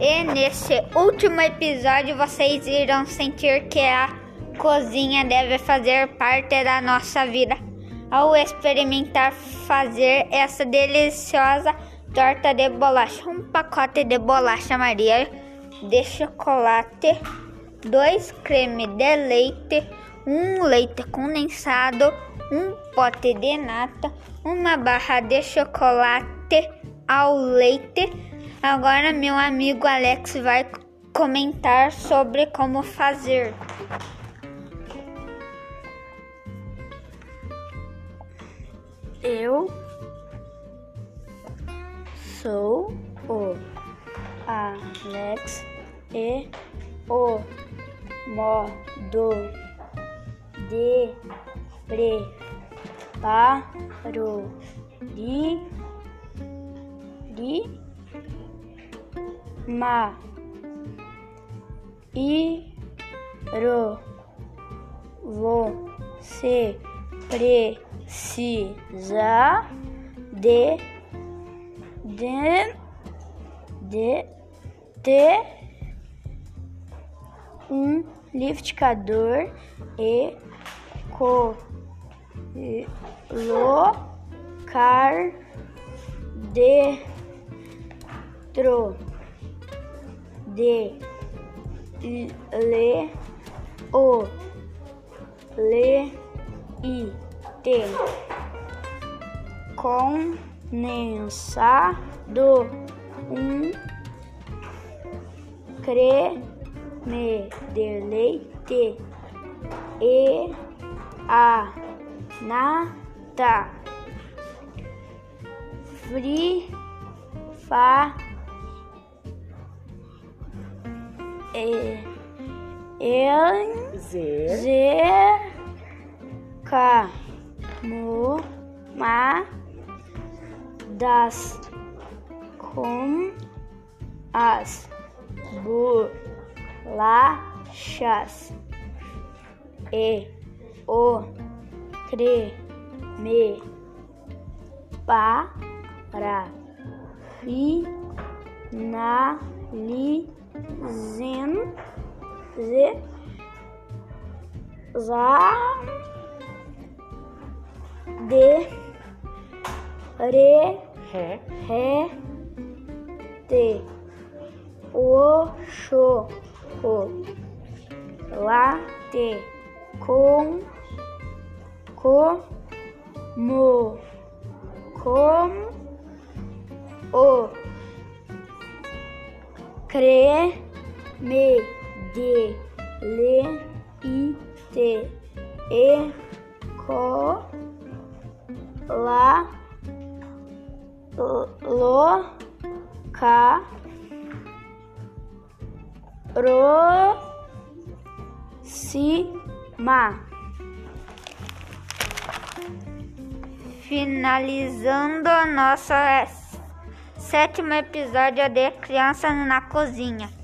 E nesse último episódio vocês irão sentir que a cozinha deve fazer parte da nossa vida. Ao experimentar fazer essa deliciosa torta de bolacha, um pacote de bolacha Maria de chocolate, dois creme de leite, um leite condensado, um pote de nata, uma barra de chocolate ao leite. Agora meu amigo Alex vai comentar sobre como fazer. Eu sou o Alex e o modo de preparo de, de ma. E ro você precisa de. De. De. Ter um liquidificador e colocar dentro de le o leite condensado um creme de leite e a nata. Frifa e Zeca uma das com as bolachas e o creme para finalizar de re Ré. Ré, T, O, Xo, O, Lá, T, Com, Co, Mo, Com, O, Cre, Me, De, Le, I, T, E, Co, Lá, lo ca ro si ma Finalizando nosso sétimo episódio de Criança na Cozinha.